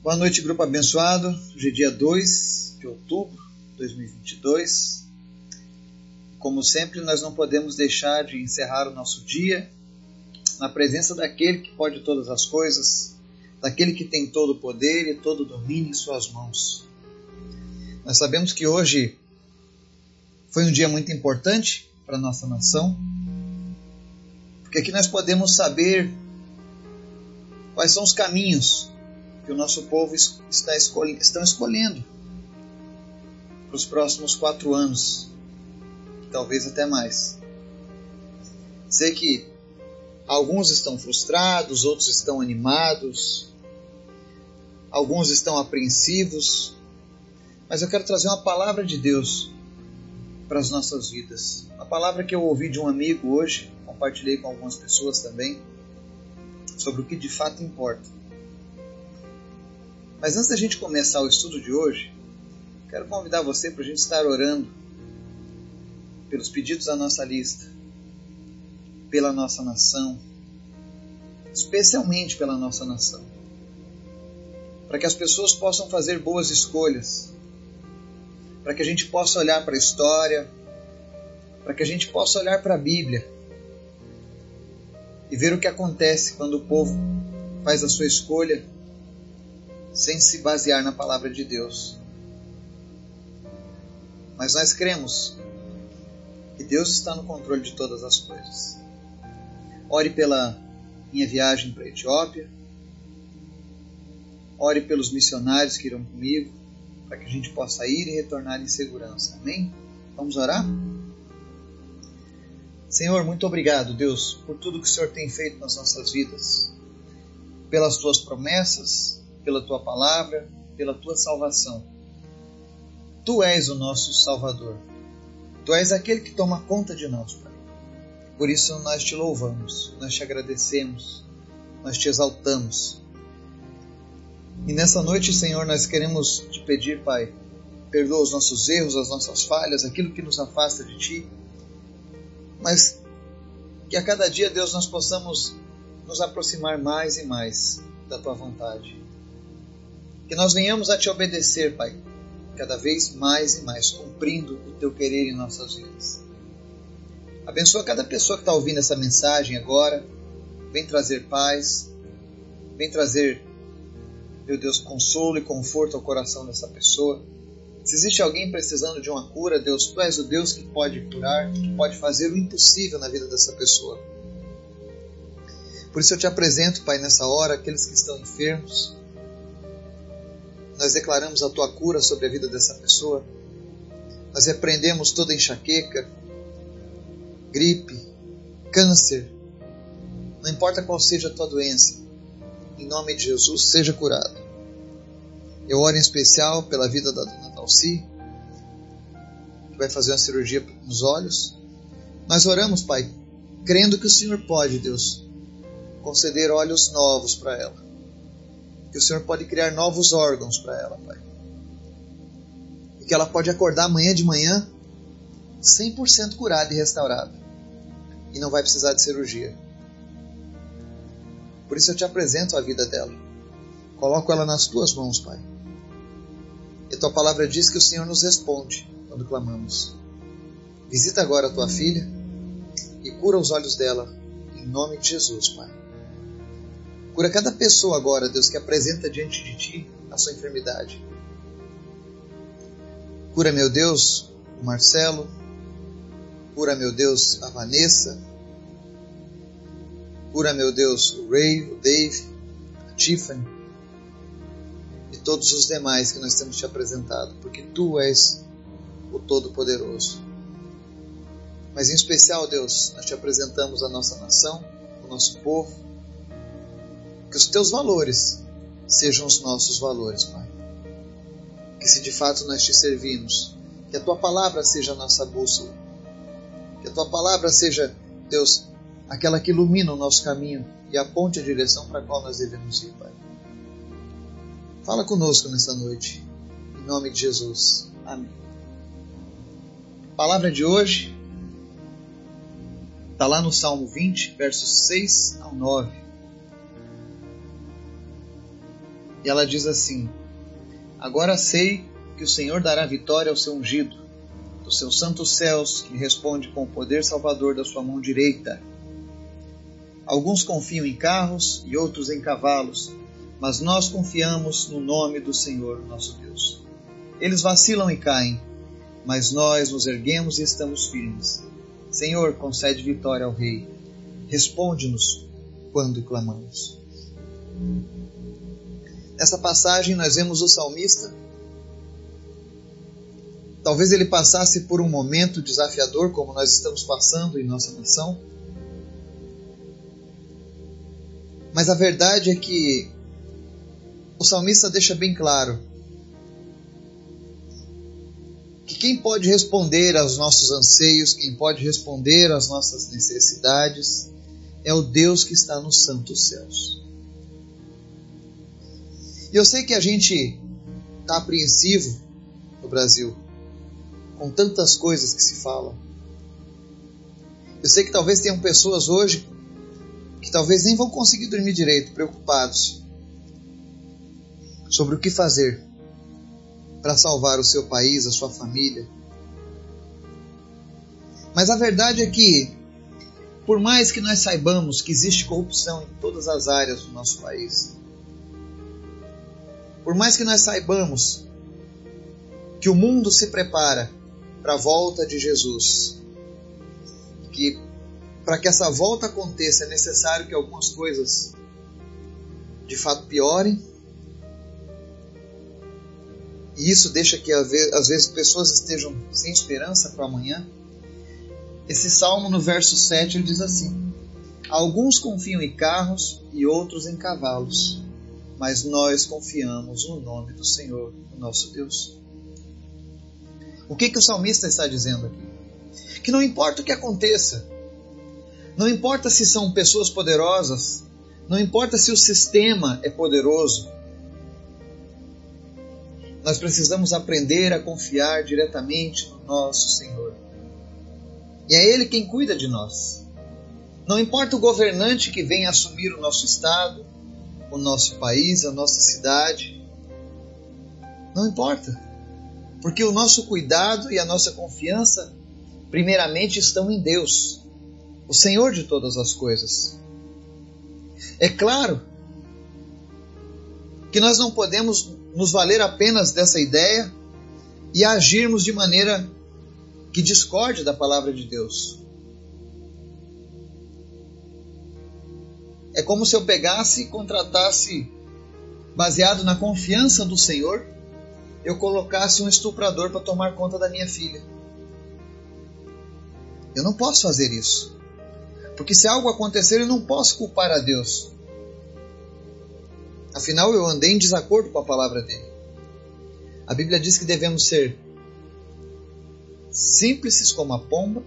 Boa noite, grupo abençoado. Hoje é dia 2 de outubro de 2022. Como sempre, nós não podemos deixar de encerrar o nosso dia na presença daquele que pode todas as coisas, daquele que tem todo o poder e todo o domínio em suas mãos. Nós sabemos que hoje foi um dia muito importante para a nossa nação, porque aqui nós podemos saber quais são os caminhos que o nosso povo está escolhe, estão escolhendo para os próximos quatro anos, talvez até mais. Sei que alguns estão frustrados, outros estão animados, alguns estão apreensivos, mas eu quero trazer uma palavra de Deus para as nossas vidas. Uma palavra que eu ouvi de um amigo hoje, compartilhei com algumas pessoas também, sobre o que de fato importa. Mas antes da gente começar o estudo de hoje, quero convidar você para a gente estar orando pelos pedidos da nossa lista, pela nossa nação, especialmente pela nossa nação, para que as pessoas possam fazer boas escolhas, para que a gente possa olhar para a história, para que a gente possa olhar para a Bíblia e ver o que acontece quando o povo faz a sua escolha sem se basear na palavra de Deus. Mas nós cremos que Deus está no controle de todas as coisas. Ore pela minha viagem para a Etiópia. Ore pelos missionários que irão comigo, para que a gente possa ir e retornar em segurança. Amém? Vamos orar? Senhor, muito obrigado, Deus, por tudo que o Senhor tem feito nas nossas vidas, pelas tuas promessas, pela tua palavra, pela tua salvação. Tu és o nosso Salvador. Tu és aquele que toma conta de nós, Pai. Por isso nós te louvamos, nós te agradecemos, nós te exaltamos. E nessa noite, Senhor, nós queremos te pedir, Pai, perdoa os nossos erros, as nossas falhas, aquilo que nos afasta de Ti, mas que a cada dia, Deus, nós possamos nos aproximar mais e mais da Tua vontade. Que nós venhamos a te obedecer, Pai, cada vez mais e mais, cumprindo o teu querer em nossas vidas. Abençoa cada pessoa que está ouvindo essa mensagem agora. Vem trazer paz, vem trazer, meu Deus, consolo e conforto ao coração dessa pessoa. Se existe alguém precisando de uma cura, Deus, tu és o Deus que pode curar, que pode fazer o impossível na vida dessa pessoa. Por isso eu te apresento, Pai, nessa hora, aqueles que estão enfermos, nós declaramos a tua cura sobre a vida dessa pessoa. Nós repreendemos toda enxaqueca, gripe, câncer, não importa qual seja a tua doença, em nome de Jesus, seja curado. Eu oro em especial pela vida da dona Dalci, que vai fazer uma cirurgia nos olhos. Nós oramos, Pai, crendo que o Senhor pode, Deus, conceder olhos novos para ela que o Senhor pode criar novos órgãos para ela, Pai. E que ela pode acordar amanhã de manhã 100% curada e restaurada. E não vai precisar de cirurgia. Por isso eu te apresento a vida dela. Coloco ela nas tuas mãos, Pai. E tua palavra diz que o Senhor nos responde quando clamamos. Visita agora a tua filha e cura os olhos dela, em nome de Jesus, Pai. Cura cada pessoa agora, Deus, que apresenta diante de Ti a sua enfermidade. Cura, meu Deus, o Marcelo. Cura, meu Deus, a Vanessa. Cura, meu Deus, o Ray, o Dave, a Tiffany e todos os demais que nós temos te apresentado, porque Tu és o Todo-Poderoso. Mas em especial, Deus, nós te apresentamos a nossa nação, o nosso povo, que os teus valores sejam os nossos valores, Pai. Que se de fato nós te servimos, que a tua palavra seja a nossa bússola. Que a tua palavra seja, Deus, aquela que ilumina o nosso caminho e aponte a direção para a qual nós devemos ir, Pai. Fala conosco nessa noite, em nome de Jesus. Amém. A palavra de hoje está lá no Salmo 20, versos 6 ao 9. E ela diz assim: Agora sei que o Senhor dará vitória ao seu ungido, dos seus santos céus, que responde com o poder salvador da sua mão direita. Alguns confiam em carros e outros em cavalos, mas nós confiamos no nome do Senhor nosso Deus. Eles vacilam e caem, mas nós nos erguemos e estamos firmes. Senhor, concede vitória ao Rei. Responde-nos quando clamamos. Nessa passagem nós vemos o salmista. Talvez ele passasse por um momento desafiador, como nós estamos passando em nossa nação. Mas a verdade é que o salmista deixa bem claro que quem pode responder aos nossos anseios, quem pode responder às nossas necessidades, é o Deus que está nos santos céus. E eu sei que a gente está apreensivo no Brasil, com tantas coisas que se falam. Eu sei que talvez tenham pessoas hoje que talvez nem vão conseguir dormir direito, preocupados sobre o que fazer para salvar o seu país, a sua família. Mas a verdade é que, por mais que nós saibamos que existe corrupção em todas as áreas do nosso país, por mais que nós saibamos que o mundo se prepara para a volta de Jesus, que para que essa volta aconteça é necessário que algumas coisas de fato piorem. E isso deixa que às vezes pessoas estejam sem esperança para amanhã. Esse salmo no verso 7 ele diz assim: Alguns confiam em carros e outros em cavalos mas nós confiamos no nome do Senhor, nosso Deus. O que, que o salmista está dizendo aqui? Que não importa o que aconteça, não importa se são pessoas poderosas, não importa se o sistema é poderoso, nós precisamos aprender a confiar diretamente no nosso Senhor. E é Ele quem cuida de nós. Não importa o governante que venha assumir o nosso Estado, o nosso país, a nossa cidade. Não importa. Porque o nosso cuidado e a nossa confiança, primeiramente, estão em Deus, o Senhor de todas as coisas. É claro que nós não podemos nos valer apenas dessa ideia e agirmos de maneira que discorde da palavra de Deus. É como se eu pegasse e contratasse, baseado na confiança do Senhor, eu colocasse um estuprador para tomar conta da minha filha. Eu não posso fazer isso. Porque se algo acontecer, eu não posso culpar a Deus. Afinal, eu andei em desacordo com a palavra dele. A Bíblia diz que devemos ser simples como a pomba,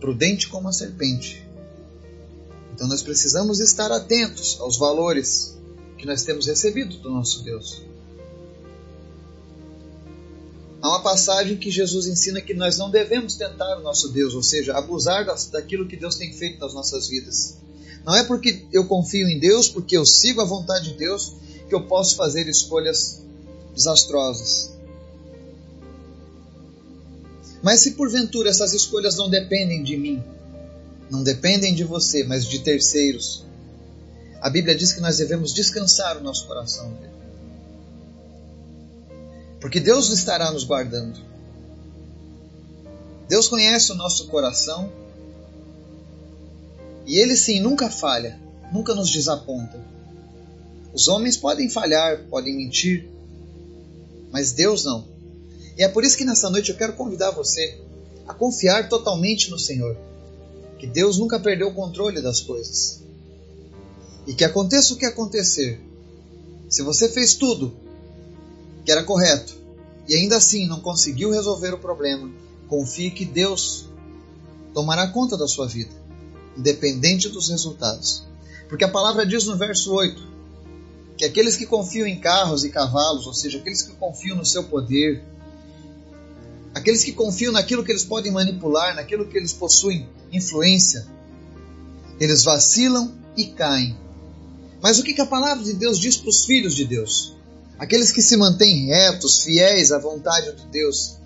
prudente como a serpente. Então nós precisamos estar atentos aos valores que nós temos recebido do nosso Deus. Há uma passagem que Jesus ensina que nós não devemos tentar o nosso Deus, ou seja, abusar daquilo que Deus tem feito nas nossas vidas. Não é porque eu confio em Deus, porque eu sigo a vontade de Deus, que eu posso fazer escolhas desastrosas. Mas se porventura essas escolhas não dependem de mim, não dependem de você, mas de terceiros. A Bíblia diz que nós devemos descansar o nosso coração Porque Deus estará nos guardando. Deus conhece o nosso coração e Ele sim nunca falha, nunca nos desaponta. Os homens podem falhar, podem mentir, mas Deus não. E é por isso que nessa noite eu quero convidar você a confiar totalmente no Senhor que Deus nunca perdeu o controle das coisas. E que aconteça o que acontecer, se você fez tudo que era correto e ainda assim não conseguiu resolver o problema, confie que Deus tomará conta da sua vida, independente dos resultados. Porque a palavra diz no verso 8 que aqueles que confiam em carros e cavalos, ou seja, aqueles que confiam no seu poder, aqueles que confiam naquilo que eles podem manipular, naquilo que eles possuem influência, eles vacilam e caem, Mas o que, que a palavra de Deus diz para os filhos de Deus? Aqueles que se mantêm retos, fiéis à vontade de Deus,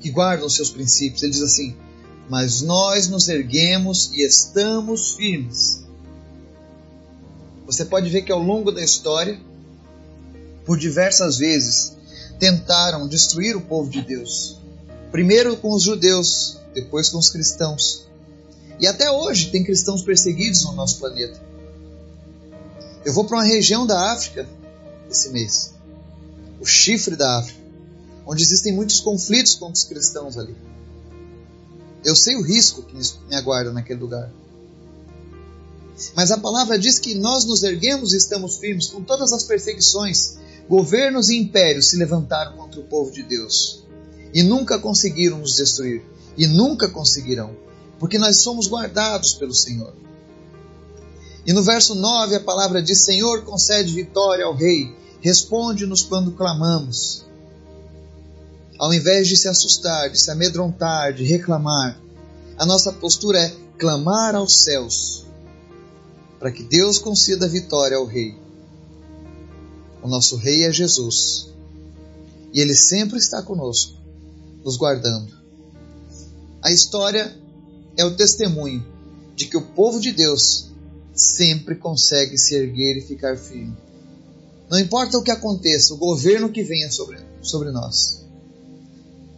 que guardam seus princípios. Ele diz assim: Mas nós nos erguemos e estamos firmes. Você pode ver que ao longo da história, por diversas vezes, tentaram destruir o povo de Deus. Primeiro com os judeus, depois com os cristãos. E até hoje tem cristãos perseguidos no nosso planeta. Eu vou para uma região da África esse mês, o chifre da África, onde existem muitos conflitos com os cristãos ali. Eu sei o risco que me aguarda naquele lugar. Mas a palavra diz que nós nos erguemos e estamos firmes com todas as perseguições. Governos e impérios se levantaram contra o povo de Deus e nunca conseguiram nos destruir e nunca conseguirão, porque nós somos guardados pelo Senhor. E no verso 9 a palavra diz: Senhor, concede vitória ao Rei, responde-nos quando clamamos. Ao invés de se assustar, de se amedrontar, de reclamar, a nossa postura é clamar aos céus, para que Deus conceda vitória ao Rei. O nosso Rei é Jesus, e Ele sempre está conosco, nos guardando. A história é o testemunho de que o povo de Deus sempre consegue se erguer e ficar firme. Não importa o que aconteça, o governo que venha sobre, sobre nós.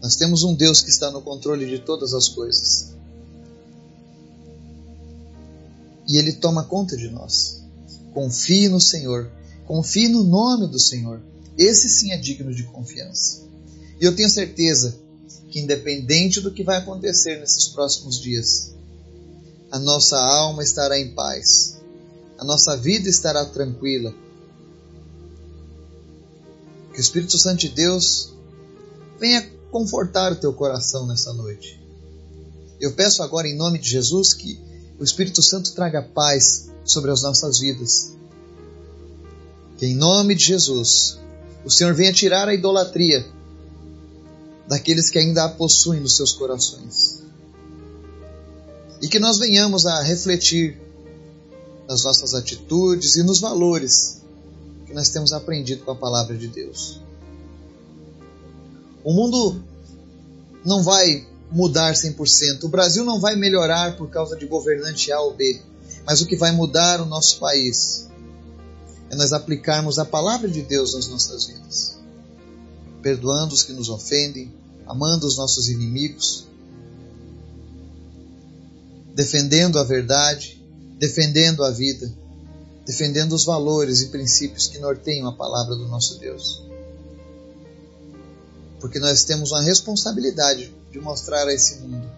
Nós temos um Deus que está no controle de todas as coisas. E Ele toma conta de nós. Confie no Senhor. Confie no nome do Senhor. Esse sim é digno de confiança. E eu tenho certeza que, independente do que vai acontecer nesses próximos dias, a nossa alma estará em paz, a nossa vida estará tranquila. Que o Espírito Santo de Deus venha confortar o teu coração nessa noite. Eu peço agora, em nome de Jesus, que o Espírito Santo traga paz sobre as nossas vidas. Que, em nome de Jesus, o Senhor venha tirar a idolatria daqueles que ainda a possuem nos seus corações. E que nós venhamos a refletir nas nossas atitudes e nos valores que nós temos aprendido com a palavra de Deus. O mundo não vai mudar 100%, o Brasil não vai melhorar por causa de governante A ou B, mas o que vai mudar o nosso país é nós aplicarmos a palavra de Deus nas nossas vidas, perdoando os que nos ofendem, amando os nossos inimigos defendendo a verdade, defendendo a vida, defendendo os valores e princípios que norteiam a palavra do nosso Deus. Porque nós temos uma responsabilidade de mostrar a esse mundo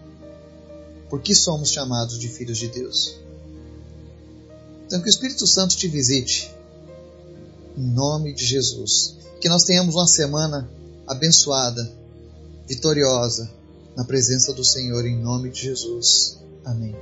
por que somos chamados de filhos de Deus. Então, que o Espírito Santo te visite, em nome de Jesus. Que nós tenhamos uma semana abençoada, vitoriosa, na presença do Senhor, em nome de Jesus. Amém.